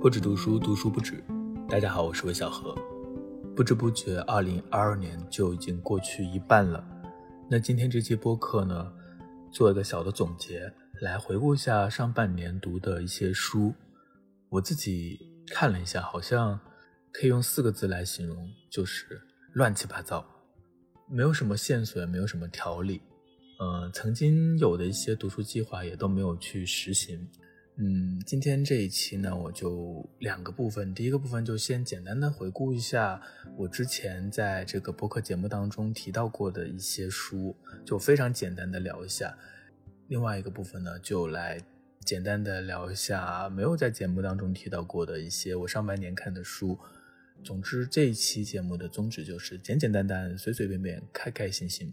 不止读书，读书不止。大家好，我是魏小何。不知不觉，二零二二年就已经过去一半了。那今天这期播客呢，做一个小的总结，来回顾一下上半年读的一些书。我自己看了一下，好像可以用四个字来形容，就是乱七八糟，没有什么线索，也没有什么条理。呃，曾经有的一些读书计划也都没有去实行。嗯，今天这一期呢，我就两个部分。第一个部分就先简单的回顾一下我之前在这个播客节目当中提到过的一些书，就非常简单的聊一下。另外一个部分呢，就来简单的聊一下没有在节目当中提到过的一些我上半年看的书。总之，这一期节目的宗旨就是简简单单、随随便便、开开心心。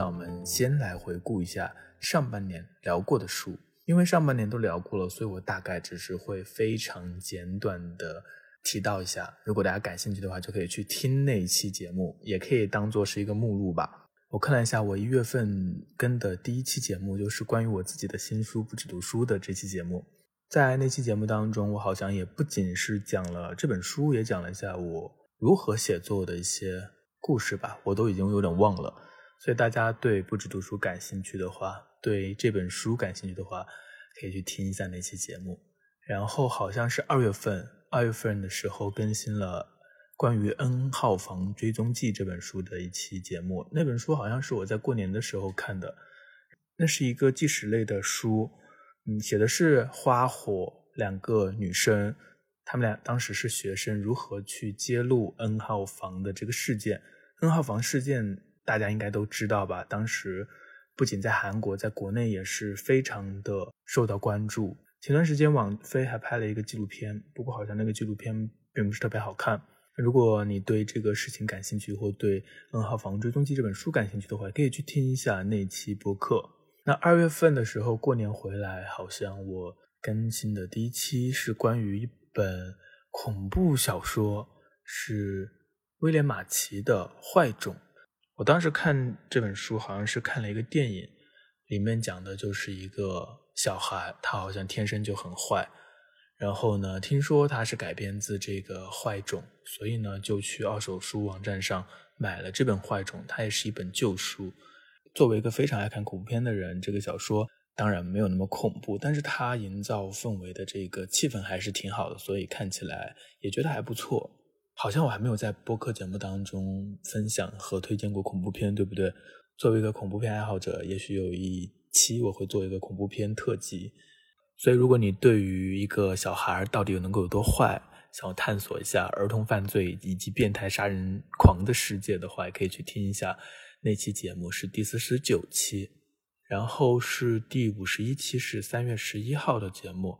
那我们先来回顾一下。上半年聊过的书，因为上半年都聊过了，所以我大概只是会非常简短的提到一下。如果大家感兴趣的话，就可以去听那一期节目，也可以当做是一个目录吧。我看了一下，我一月份跟的第一期节目就是关于我自己的新书《不止读书》的这期节目。在那期节目当中，我好像也不仅是讲了这本书，也讲了一下我如何写作的一些故事吧，我都已经有点忘了。所以大家对《不止读书》感兴趣的话，对这本书感兴趣的话，可以去听一下那期节目。然后好像是二月份，二月份的时候更新了关于《N 号房追踪记》这本书的一期节目。那本书好像是我在过年的时候看的，那是一个纪实类的书，嗯，写的是花火两个女生，她们俩当时是学生，如何去揭露 N 号房的这个事件。N 号房事件大家应该都知道吧？当时。不仅在韩国，在国内也是非常的受到关注。前段时间网飞还拍了一个纪录片，不过好像那个纪录片并不是特别好看。如果你对这个事情感兴趣，或对《N 号房追踪记》这本书感兴趣的话，可以去听一下那期播客。那二月份的时候过年回来，好像我更新的第一期是关于一本恐怖小说，是威廉马奇的《坏种》。我当时看这本书，好像是看了一个电影，里面讲的就是一个小孩，他好像天生就很坏，然后呢，听说他是改编自这个《坏种》，所以呢，就去二手书网站上买了这本《坏种》，它也是一本旧书。作为一个非常爱看恐怖片的人，这个小说当然没有那么恐怖，但是它营造氛围的这个气氛还是挺好的，所以看起来也觉得还不错。好像我还没有在播客节目当中分享和推荐过恐怖片，对不对？作为一个恐怖片爱好者，也许有一期我会做一个恐怖片特辑。所以，如果你对于一个小孩到底能够有多坏，想要探索一下儿童犯罪以及变态杀人狂的世界的话，也可以去听一下那期节目，是第四十九期。然后是第五十一期，是三月十一号的节目，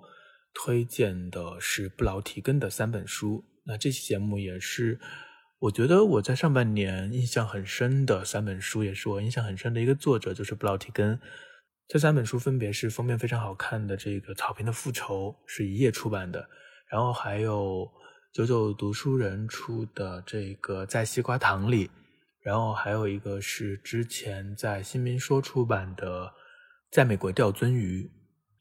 推荐的是布劳提根的三本书。那这期节目也是，我觉得我在上半年印象很深的三本书，也是我印象很深的一个作者，就是布劳提根。这三本书分别是封面非常好看的这个《草坪的复仇》，是一页出版的，然后还有九九读书人出的这个《在西瓜塘里》，然后还有一个是之前在新民说出版的《在美国钓鳟鱼》。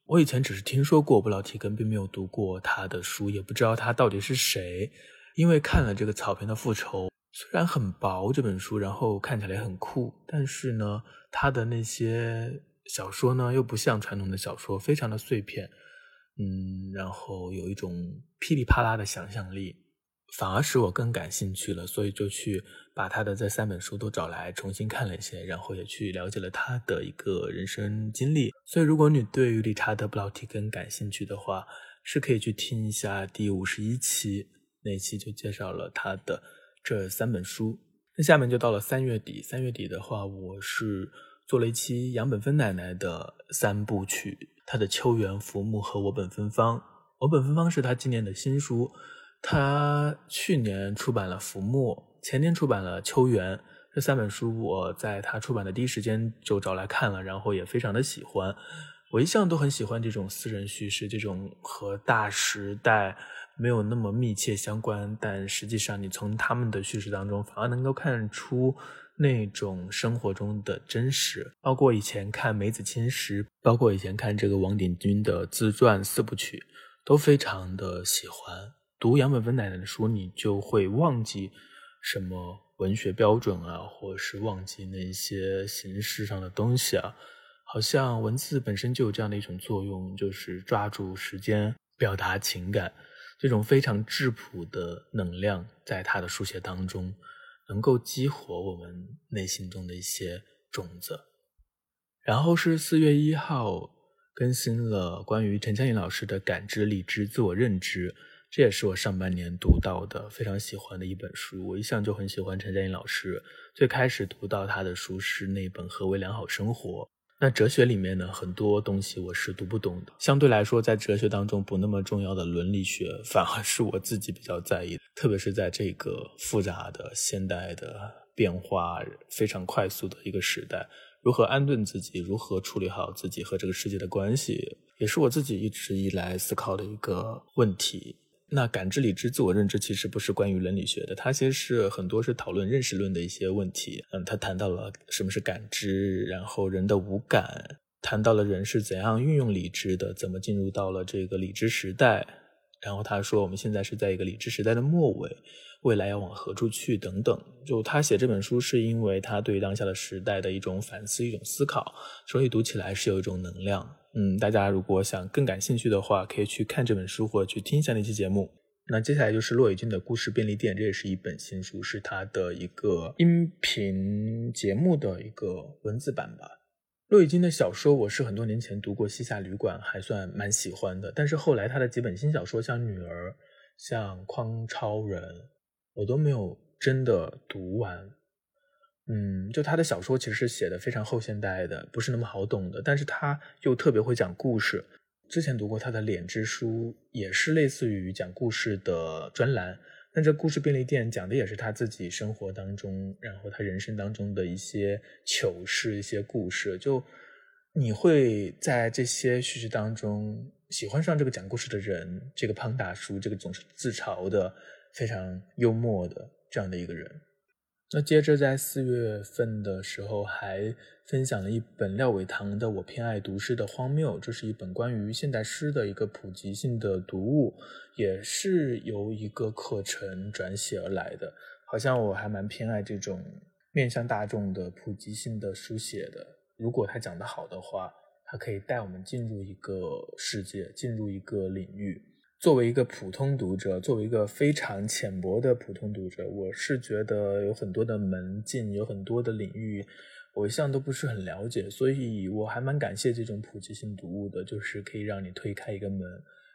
我以前只是听说过布劳提根，并没有读过他的书，也不知道他到底是谁。因为看了这个《草坪的复仇》，虽然很薄这本书，然后看起来很酷，但是呢，他的那些小说呢，又不像传统的小说，非常的碎片，嗯，然后有一种噼里啪啦的想象力。反而使我更感兴趣了，所以就去把他的这三本书都找来重新看了一些，然后也去了解了他的一个人生经历。所以，如果你对于理查德·布劳提根感兴趣的话，是可以去听一下第五十一期，那期就介绍了他的这三本书。那下面就到了三月底，三月底的话，我是做了一期杨本芬奶奶的三部曲，她的《秋园浮木》和《我本芬芳》。《我本芬芳》是她今年的新书。他去年出版了《浮木》，前年出版了《秋园》这三本书，我在他出版的第一时间就找来看了，然后也非常的喜欢。我一向都很喜欢这种私人叙事，这种和大时代没有那么密切相关，但实际上你从他们的叙事当中反而能够看出那种生活中的真实，包括以前看梅子青时，包括以前看这个王鼎钧的自传四部曲，都非常的喜欢。读杨本芬奶奶的书，你就会忘记什么文学标准啊，或者是忘记那些形式上的东西啊。好像文字本身就有这样的一种作用，就是抓住时间表达情感，这种非常质朴的能量，在他的书写当中，能够激活我们内心中的一些种子。然后是四月一号更新了关于陈嘉颖老师的《感知、理智、自我认知》。这也是我上半年读到的非常喜欢的一本书。我一向就很喜欢陈嘉映老师。最开始读到他的书是那本《何为良好生活》。那哲学里面呢，很多东西我是读不懂的。相对来说，在哲学当中不那么重要的伦理学，反而是我自己比较在意的。特别是在这个复杂的现代的变化非常快速的一个时代，如何安顿自己，如何处理好自己和这个世界的关系，也是我自己一直以来思考的一个问题。那感知、理智、自我认知其实不是关于伦理学的，它其实是很多是讨论认识论的一些问题。嗯，他谈到了什么是感知，然后人的五感，谈到了人是怎样运用理智的，怎么进入到了这个理智时代。然后他说，我们现在是在一个理智时代的末尾，未来要往何处去等等。就他写这本书，是因为他对当下的时代的一种反思、一种思考，所以读起来是有一种能量。嗯，大家如果想更感兴趣的话，可以去看这本书或者去听一下那期节目。那接下来就是骆以军的故事便利店，这也是一本新书，是他的一个音频节目的一个文字版吧。骆以军的小说，我是很多年前读过《西夏旅馆》，还算蛮喜欢的。但是后来他的几本新小说，像《女儿》、像《匡超人》，我都没有真的读完。嗯，就他的小说其实是写的非常后现代的，不是那么好懂的，但是他又特别会讲故事。之前读过他的《脸之书》，也是类似于讲故事的专栏。但这故事便利店讲的也是他自己生活当中，然后他人生当中的一些糗事、一些故事。就你会在这些叙事当中喜欢上这个讲故事的人，这个胖大叔，这个总是自嘲的、非常幽默的这样的一个人。那接着在四月份的时候，还分享了一本廖伟棠的《我偏爱读诗的荒谬》，这是一本关于现代诗的一个普及性的读物，也是由一个课程转写而来的。好像我还蛮偏爱这种面向大众的普及性的书写的。如果他讲得好的话，它可以带我们进入一个世界，进入一个领域。作为一个普通读者，作为一个非常浅薄的普通读者，我是觉得有很多的门径，有很多的领域，我一向都不是很了解，所以我还蛮感谢这种普及性读物的，就是可以让你推开一个门，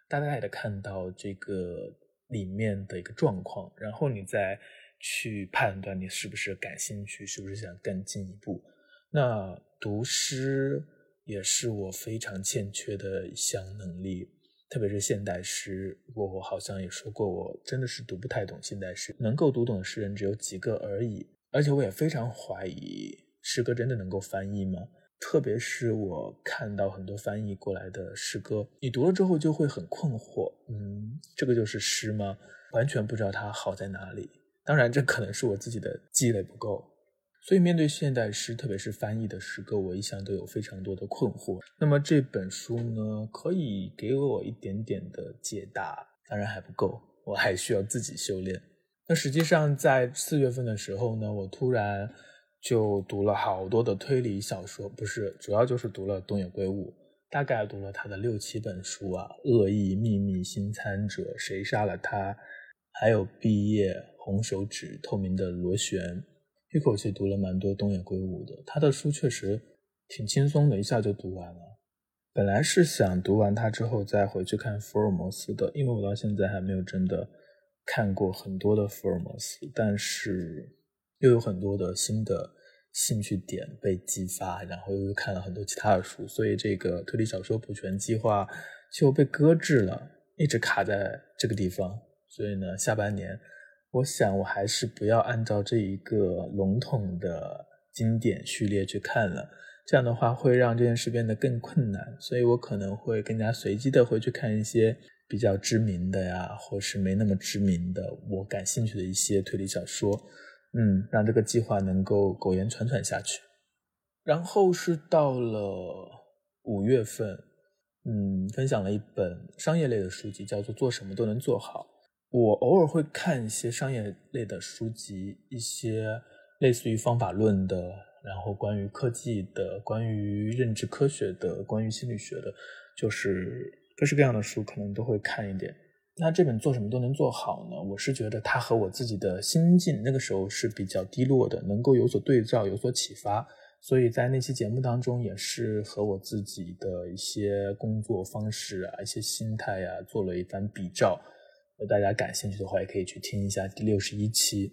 大概的看到这个里面的一个状况，然后你再去判断你是不是感兴趣，是不是想更进一步。那读诗也是我非常欠缺的一项能力。特别是现代诗，我我好像也说过，我真的是读不太懂现代诗，能够读懂的诗人只有几个而已。而且我也非常怀疑，诗歌真的能够翻译吗？特别是我看到很多翻译过来的诗歌，你读了之后就会很困惑，嗯，这个就是诗吗？完全不知道它好在哪里。当然，这可能是我自己的积累不够。所以，面对现代诗，特别是翻译的诗歌，我一向都有非常多的困惑。那么这本书呢，可以给我一点点的解答，当然还不够，我还需要自己修炼。那实际上，在四月份的时候呢，我突然就读了好多的推理小说，不是，主要就是读了东野圭吾，大概读了他的六七本书啊，《恶意秘密》《新参者》《谁杀了他》，还有《毕业》《红手指》《透明的螺旋》。一口气读了蛮多东野圭吾的，他的书确实挺轻松的，一下就读完了。本来是想读完他之后再回去看福尔摩斯的，因为我到现在还没有真的看过很多的福尔摩斯，但是又有很多的新的兴趣点被激发，然后又看了很多其他的书，所以这个推理小说补全计划就被搁置了，一直卡在这个地方。所以呢，下半年。我想，我还是不要按照这一个笼统的经典序列去看了，这样的话会让这件事变得更困难。所以我可能会更加随机的会去看一些比较知名的呀，或是没那么知名的我感兴趣的一些推理小说。嗯，让这个计划能够苟延残喘下去。然后是到了五月份，嗯，分享了一本商业类的书籍，叫做《做什么都能做好》。我偶尔会看一些商业类的书籍，一些类似于方法论的，然后关于科技的，关于认知科学的，关于心理学的，就是各式各样的书，可能都会看一点。那这本做什么都能做好呢？我是觉得它和我自己的心境那个时候是比较低落的，能够有所对照，有所启发。所以在那期节目当中，也是和我自己的一些工作方式啊、一些心态呀做了一番比照。如大家感兴趣的话，也可以去听一下第六十一期。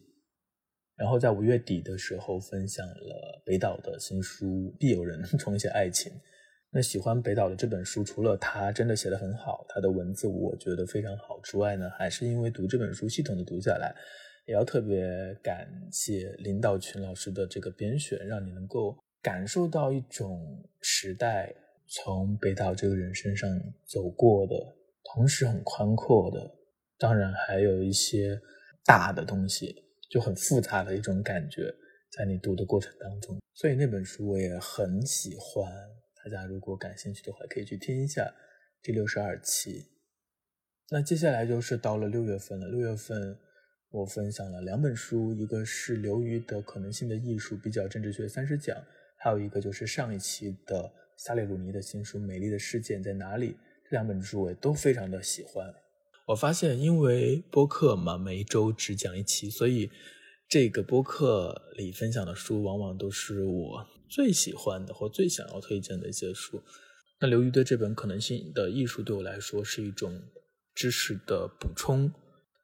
然后在五月底的时候，分享了北岛的新书《必有人 重写爱情》。那喜欢北岛的这本书，除了他真的写得很好，他的文字我觉得非常好之外呢，还是因为读这本书系统的读下来。也要特别感谢林道群老师的这个编选，让你能够感受到一种时代从北岛这个人身上走过的，同时很宽阔的，当然还有一些大的东西，就很复杂的一种感觉，在你读的过程当中。所以那本书我也很喜欢，大家如果感兴趣的话，可以去听一下第六十二期。那接下来就是到了六月份了，六月份。我分享了两本书，一个是刘瑜的《可能性的艺术：比较政治学三十讲》，还有一个就是上一期的萨列鲁尼的新书《美丽的事件在哪里》。这两本书我也都非常的喜欢。我发现，因为播客嘛，每一周只讲一期，所以这个播客里分享的书，往往都是我最喜欢的或最想要推荐的一些书。那刘瑜的这本《可能性的艺术》对我来说是一种知识的补充。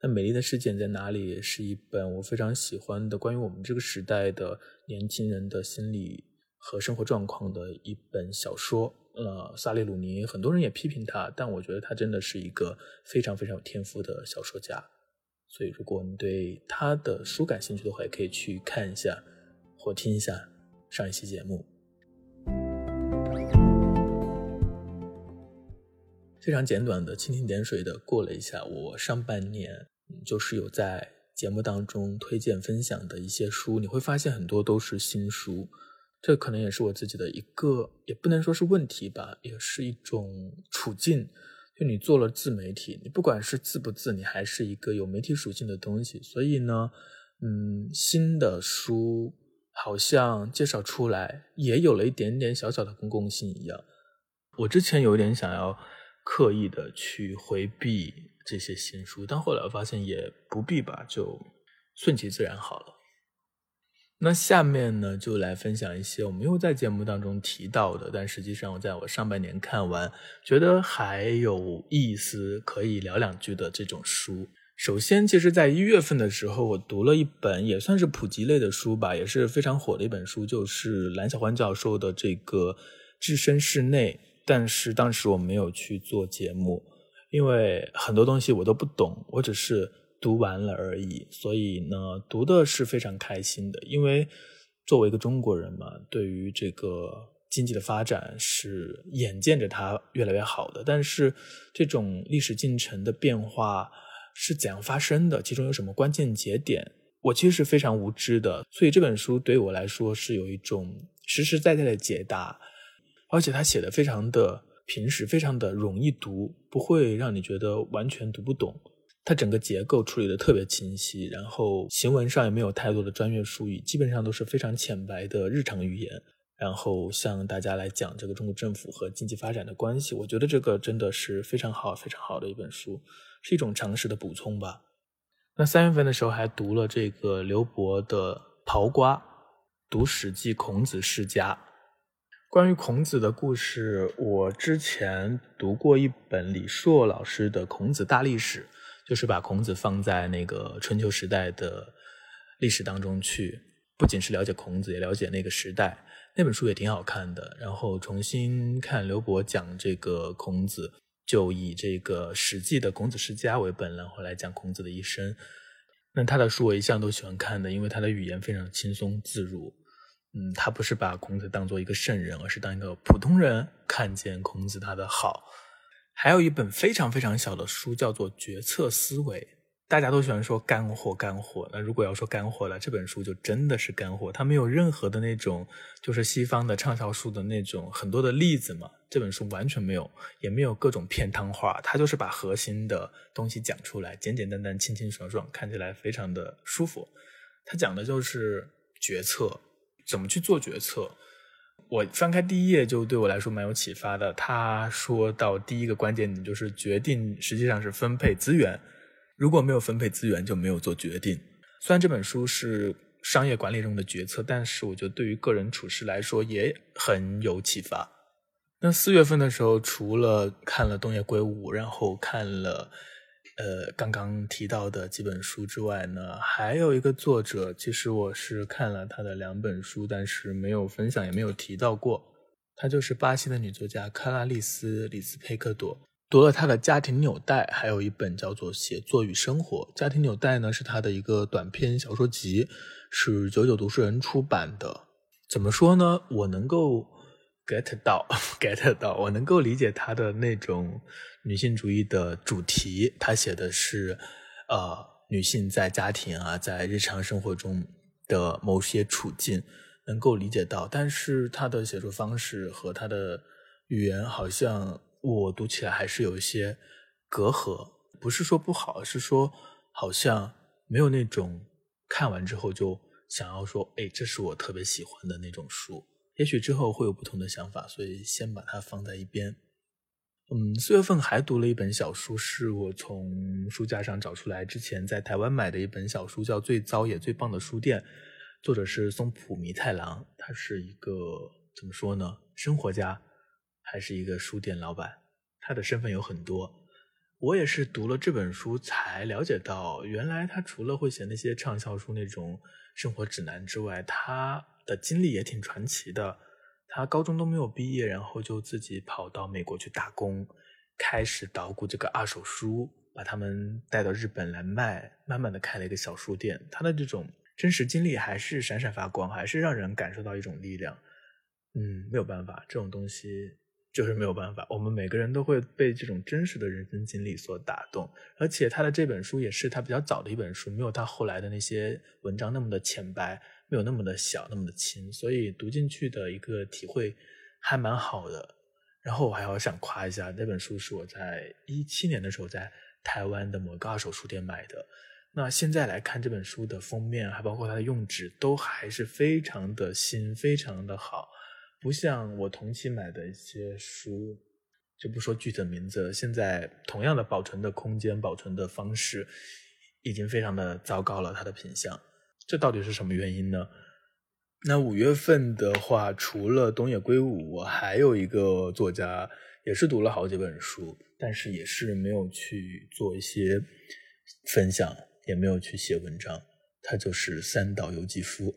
那美丽的事件在哪里？是一本我非常喜欢的关于我们这个时代的年轻人的心理和生活状况的一本小说。呃，萨利鲁尼，很多人也批评他，但我觉得他真的是一个非常非常有天赋的小说家。所以，如果你对他的书感兴趣的话，也可以去看一下或听一下上一期节目。非常简短的、蜻蜓点水的过了一下我上半年，就是有在节目当中推荐分享的一些书，你会发现很多都是新书，这可能也是我自己的一个，也不能说是问题吧，也是一种处境。就你做了自媒体，你不管是自不自，你还是一个有媒体属性的东西，所以呢，嗯，新的书好像介绍出来也有了一点点小小的公共性一样。我之前有一点想要。刻意的去回避这些新书，但后来我发现也不必吧，就顺其自然好了。那下面呢，就来分享一些我们又在节目当中提到的，但实际上我在我上半年看完，觉得还有意思，可以聊两句的这种书。首先，其实在一月份的时候，我读了一本也算是普及类的书吧，也是非常火的一本书，就是蓝小欢教授的这个《置身事内》。但是当时我没有去做节目，因为很多东西我都不懂，我只是读完了而已。所以呢，读的是非常开心的，因为作为一个中国人嘛，对于这个经济的发展是眼见着它越来越好的。但是这种历史进程的变化是怎样发生的？其中有什么关键节点？我其实是非常无知的。所以这本书对我来说是有一种实实在在的解答。而且他写的非常的平实，非常的容易读，不会让你觉得完全读不懂。它整个结构处理的特别清晰，然后行文上也没有太多的专业术语，基本上都是非常浅白的日常语言。然后向大家来讲这个中国政府和经济发展的关系，我觉得这个真的是非常好、非常好的一本书，是一种常识的补充吧。那三月份的时候还读了这个刘伯的《刨瓜》，读《史记·孔子世家》。关于孔子的故事，我之前读过一本李硕老师的《孔子大历史》，就是把孔子放在那个春秋时代的历史当中去，不仅是了解孔子，也了解那个时代。那本书也挺好看的。然后重新看刘伯讲这个孔子，就以这个《史记》的孔子世家为本，然后来讲孔子的一生。那他的书我一向都喜欢看的，因为他的语言非常轻松自如。嗯，他不是把孔子当做一个圣人，而是当一个普通人看见孔子他的好。还有一本非常非常小的书，叫做《决策思维》。大家都喜欢说干货，干货。那如果要说干货了，这本书就真的是干货。它没有任何的那种，就是西方的畅销书的那种很多的例子嘛。这本书完全没有，也没有各种片汤话，它就是把核心的东西讲出来，简简单单、清清爽爽，看起来非常的舒服。它讲的就是决策，怎么去做决策。我翻开第一页就对我来说蛮有启发的。他说到第一个关键点就是决定，实际上是分配资源。如果没有分配资源，就没有做决定。虽然这本书是商业管理中的决策，但是我觉得对于个人处事来说也很有启发。那四月份的时候，除了看了东野圭吾，然后看了呃刚刚提到的几本书之外呢，还有一个作者，其实我是看了他的两本书，但是没有分享，也没有提到过。他就是巴西的女作家克拉丽丝·李斯佩克朵。读了他的《家庭纽带》，还有一本叫做《写作与生活》。《家庭纽带》呢是他的一个短篇小说集，是九九读书人出版的。怎么说呢？我能够 get 到，get 到，我能够理解他的那种女性主义的主题。他写的是，呃，女性在家庭啊，在日常生活中的某些处境，能够理解到。但是他的写作方式和他的语言好像。我读起来还是有一些隔阂，不是说不好，是说好像没有那种看完之后就想要说，哎，这是我特别喜欢的那种书。也许之后会有不同的想法，所以先把它放在一边。嗯，四月份还读了一本小书，是我从书架上找出来之前在台湾买的一本小书，叫《最糟也最棒的书店》，作者是松浦弥太郎，他是一个怎么说呢，生活家。还是一个书店老板，他的身份有很多。我也是读了这本书才了解到，原来他除了会写那些畅销书那种生活指南之外，他的经历也挺传奇的。他高中都没有毕业，然后就自己跑到美国去打工，开始捣鼓这个二手书，把他们带到日本来卖，慢慢的开了一个小书店。他的这种真实经历还是闪闪发光，还是让人感受到一种力量。嗯，没有办法，这种东西。就是没有办法，我们每个人都会被这种真实的人生经历所打动，而且他的这本书也是他比较早的一本书，没有他后来的那些文章那么的浅白，没有那么的小，那么的轻，所以读进去的一个体会还蛮好的。然后我还要想夸一下，那本书是我在一七年的时候在台湾的某个二手书店买的，那现在来看这本书的封面，还包括它的用纸，都还是非常的新，非常的好。不像我同期买的一些书，就不说具体的名字了。现在同样的保存的空间、保存的方式，已经非常的糟糕了。它的品相，这到底是什么原因呢？那五月份的话，除了东野圭吾，我还有一个作家，也是读了好几本书，但是也是没有去做一些分享，也没有去写文章。他就是三岛由纪夫。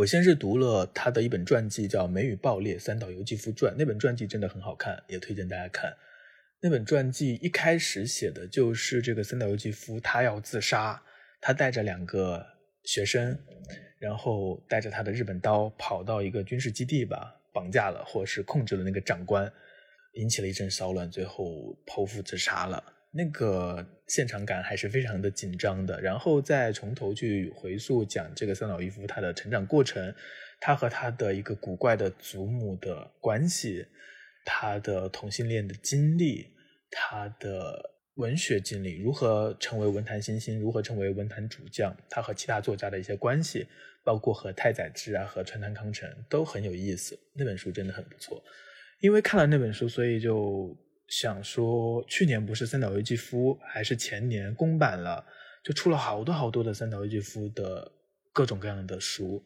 我先是读了他的一本传记，叫《梅雨爆裂：三岛由纪夫传》。那本传记真的很好看，也推荐大家看。那本传记一开始写的就是这个三岛由纪夫，他要自杀，他带着两个学生，然后带着他的日本刀跑到一个军事基地吧，绑架了或是控制了那个长官，引起了一阵骚乱，最后剖腹自杀了。那个现场感还是非常的紧张的，然后再从头去回溯讲这个三岛由夫他的成长过程，他和他的一个古怪的祖母的关系，他的同性恋的经历，他的文学经历，如何成为文坛新星，如何成为文坛主将，他和其他作家的一些关系，包括和太宰治啊和川端康成都很有意思。那本书真的很不错，因为看了那本书，所以就。想说，去年不是三岛由纪夫，还是前年公版了，就出了好多好多的三岛由纪夫的各种各样的书，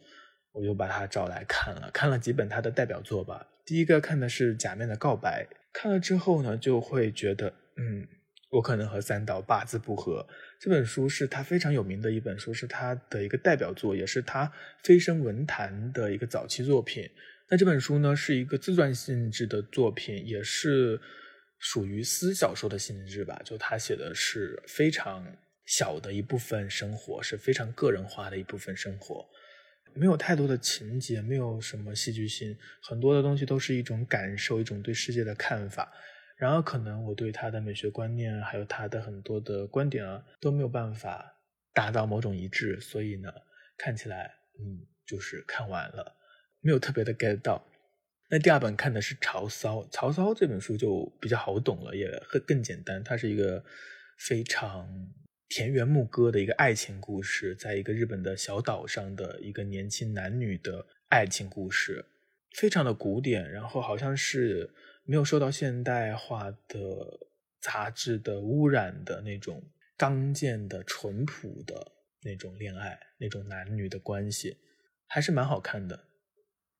我就把它找来看了，看了几本他的代表作吧。第一个看的是《假面的告白》，看了之后呢，就会觉得，嗯，我可能和三岛八字不合。这本书是他非常有名的一本书，是他的一个代表作，也是他飞升文坛的一个早期作品。那这本书呢，是一个自传性质的作品，也是。属于私小说的性质吧，就他写的是非常小的一部分生活，是非常个人化的一部分生活，没有太多的情节，没有什么戏剧性，很多的东西都是一种感受，一种对世界的看法。然而可能我对他的美学观念还有他的很多的观点啊都没有办法达到某种一致，所以呢，看起来嗯就是看完了没有特别的 get 到。那第二本看的是《曹操》，《曹操》这本书就比较好懂了，也更更简单。它是一个非常田园牧歌的一个爱情故事，在一个日本的小岛上的一个年轻男女的爱情故事，非常的古典，然后好像是没有受到现代化的杂志的污染的那种刚健的、淳朴的那种恋爱，那种男女的关系，还是蛮好看的。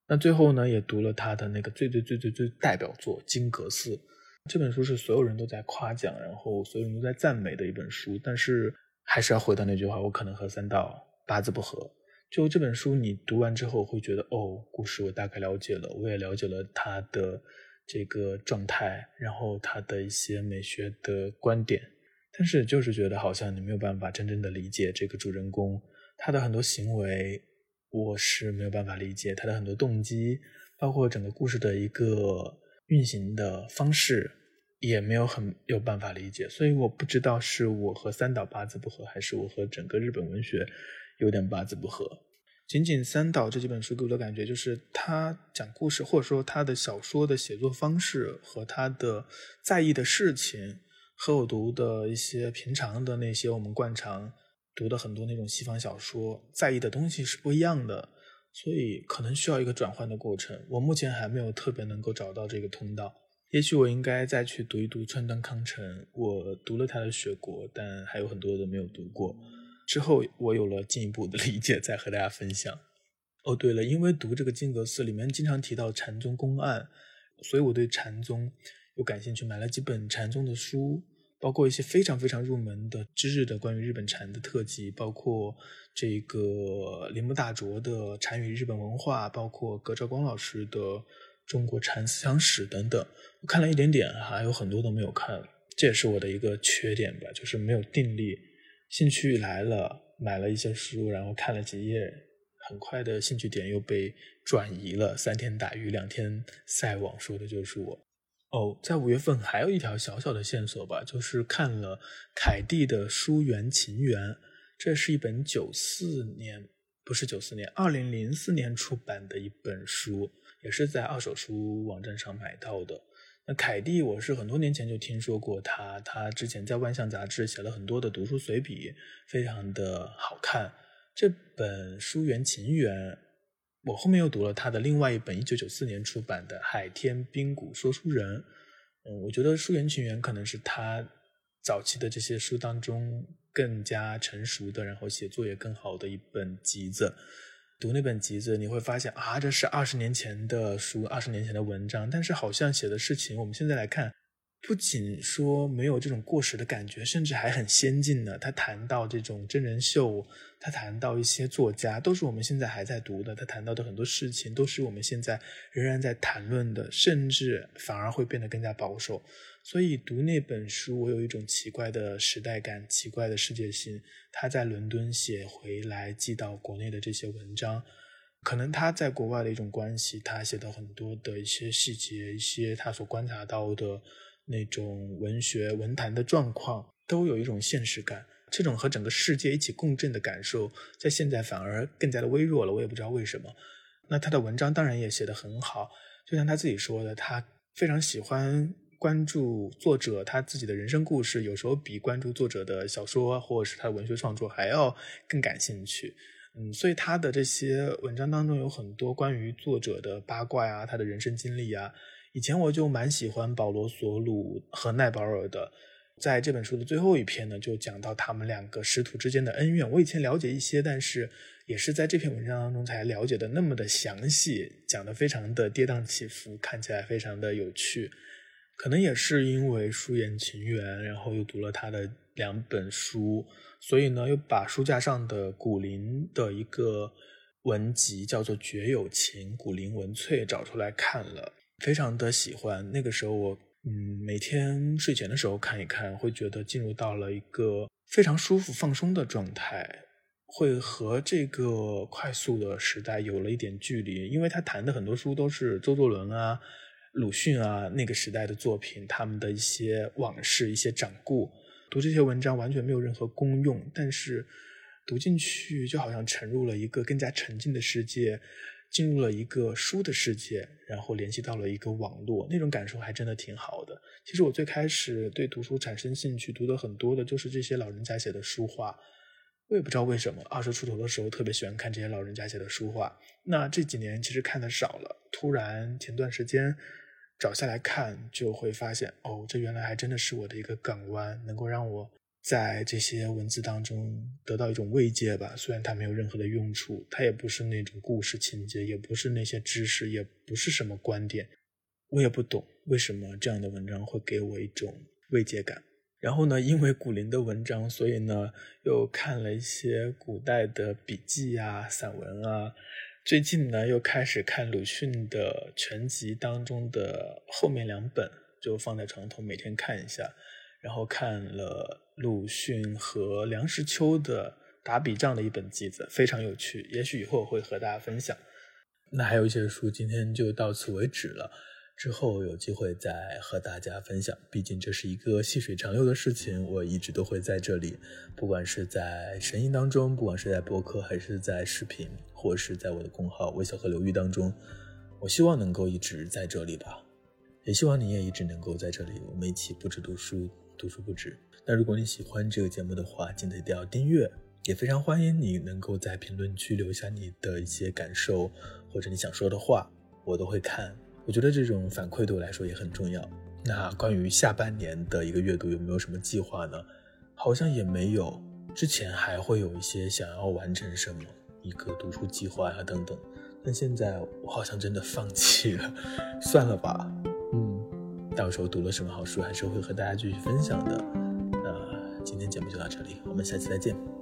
那最后呢，也读了他的那个最最最最最代表作《金阁寺》这本书，是所有人都在夸奖，然后所有人都在赞美的一本书。但是还是要回到那句话，我可能和三道八字不合。就这本书，你读完之后会觉得，哦，故事我大概了解了，我也了解了他的这个状态，然后他的一些美学的观点。但是就是觉得好像你没有办法真正的理解这个主人公他的很多行为。我是没有办法理解他的很多动机，包括整个故事的一个运行的方式，也没有很有办法理解。所以我不知道是我和三岛八字不合，还是我和整个日本文学有点八字不合。仅仅三岛这几本书给我的感觉就是，他讲故事或者说他的小说的写作方式和他的在意的事情，和我读的一些平常的那些我们惯常。读的很多那种西方小说，在意的东西是不一样的，所以可能需要一个转换的过程。我目前还没有特别能够找到这个通道，也许我应该再去读一读川端康成。我读了他的《雪国》，但还有很多的没有读过。之后我有了进一步的理解，再和大家分享。哦，对了，因为读这个金阁寺里面经常提到禅宗公案，所以我对禅宗有感兴趣，买了几本禅宗的书。包括一些非常非常入门的知识的关于日本禅的特辑，包括这个铃木大拙的《禅与日本文化》，包括葛兆光老师的《中国禅思想史》等等，我看了一点点，还有很多都没有看，这也是我的一个缺点吧，就是没有定力。兴趣来了，买了一些书，然后看了几页，很快的兴趣点又被转移了。三天打鱼两天晒网，说的就是我。哦，在五月份还有一条小小的线索吧，就是看了凯蒂的《书缘情缘》，这是一本九四年，不是九四年，二零零四年出版的一本书，也是在二手书网站上买到的。那凯蒂，我是很多年前就听说过他，他之前在万象杂志写了很多的读书随笔，非常的好看。这本《书缘情缘》。我后面又读了他的另外一本一九九四年出版的《海天冰谷说书人》，嗯，我觉得《书缘情缘》可能是他早期的这些书当中更加成熟的，然后写作也更好的一本集子。读那本集子，你会发现啊，这是二十年前的书，二十年前的文章，但是好像写的事情，我们现在来看。不仅说没有这种过时的感觉，甚至还很先进呢。他谈到这种真人秀，他谈到一些作家，都是我们现在还在读的。他谈到的很多事情，都是我们现在仍然在谈论的，甚至反而会变得更加保守。所以读那本书，我有一种奇怪的时代感，奇怪的世界性。他在伦敦写回来寄到国内的这些文章，可能他在国外的一种关系，他写的很多的一些细节，一些他所观察到的。那种文学文坛的状况都有一种现实感，这种和整个世界一起共振的感受，在现在反而更加的微弱了。我也不知道为什么。那他的文章当然也写得很好，就像他自己说的，他非常喜欢关注作者他自己的人生故事，有时候比关注作者的小说或者是他的文学创作还要更感兴趣。嗯，所以他的这些文章当中有很多关于作者的八卦啊，他的人生经历啊。以前我就蛮喜欢保罗·索鲁和奈保尔的，在这本书的最后一篇呢，就讲到他们两个师徒之间的恩怨。我以前了解一些，但是也是在这篇文章当中才了解的那么的详细，讲的非常的跌宕起伏，看起来非常的有趣。可能也是因为书言情缘，然后又读了他的两本书，所以呢，又把书架上的古林的一个文集叫做《绝有情》，古林文萃找出来看了。非常的喜欢，那个时候我嗯每天睡前的时候看一看，会觉得进入到了一个非常舒服放松的状态，会和这个快速的时代有了一点距离，因为他谈的很多书都是周作伦啊，鲁迅啊那个时代的作品，他们的一些往事、一些掌故。读这些文章完全没有任何功用，但是读进去就好像沉入了一个更加沉浸的世界，进入了一个书的世界，然后联系到了一个网络，那种感受还真的挺好的。其实我最开始对读书产生兴趣，读的很多的就是这些老人家写的书画。我也不知道为什么，二十出头的时候特别喜欢看这些老人家写的书画。那这几年其实看的少了，突然前段时间。找下来看，就会发现哦，这原来还真的是我的一个港湾，能够让我在这些文字当中得到一种慰藉吧。虽然它没有任何的用处，它也不是那种故事情节，也不是那些知识，也不是什么观点，我也不懂为什么这样的文章会给我一种慰藉感。然后呢，因为古林的文章，所以呢又看了一些古代的笔记啊、散文啊。最近呢，又开始看鲁迅的全集当中的后面两本，就放在床头每天看一下。然后看了鲁迅和梁实秋的打笔仗的一本集子，非常有趣。也许以后会和大家分享。那还有一些书，今天就到此为止了。之后有机会再和大家分享，毕竟这是一个细水长流的事情，我一直都会在这里，不管是在声音当中，不管是在播客，还是在视频，或是在我的公号“微笑和流域”当中，我希望能够一直在这里吧，也希望你也一直能够在这里，我们一起不止读书，读书不止。那如果你喜欢这个节目的话，记得一定要订阅，也非常欢迎你能够在评论区留下你的一些感受或者你想说的话，我都会看。我觉得这种反馈对我来说也很重要。那关于下半年的一个阅读有没有什么计划呢？好像也没有。之前还会有一些想要完成什么一个读书计划呀等等，但现在我好像真的放弃了，算了吧。嗯，到时候读了什么好书还是会和大家继续分享的。今天节目就到这里，我们下期再见。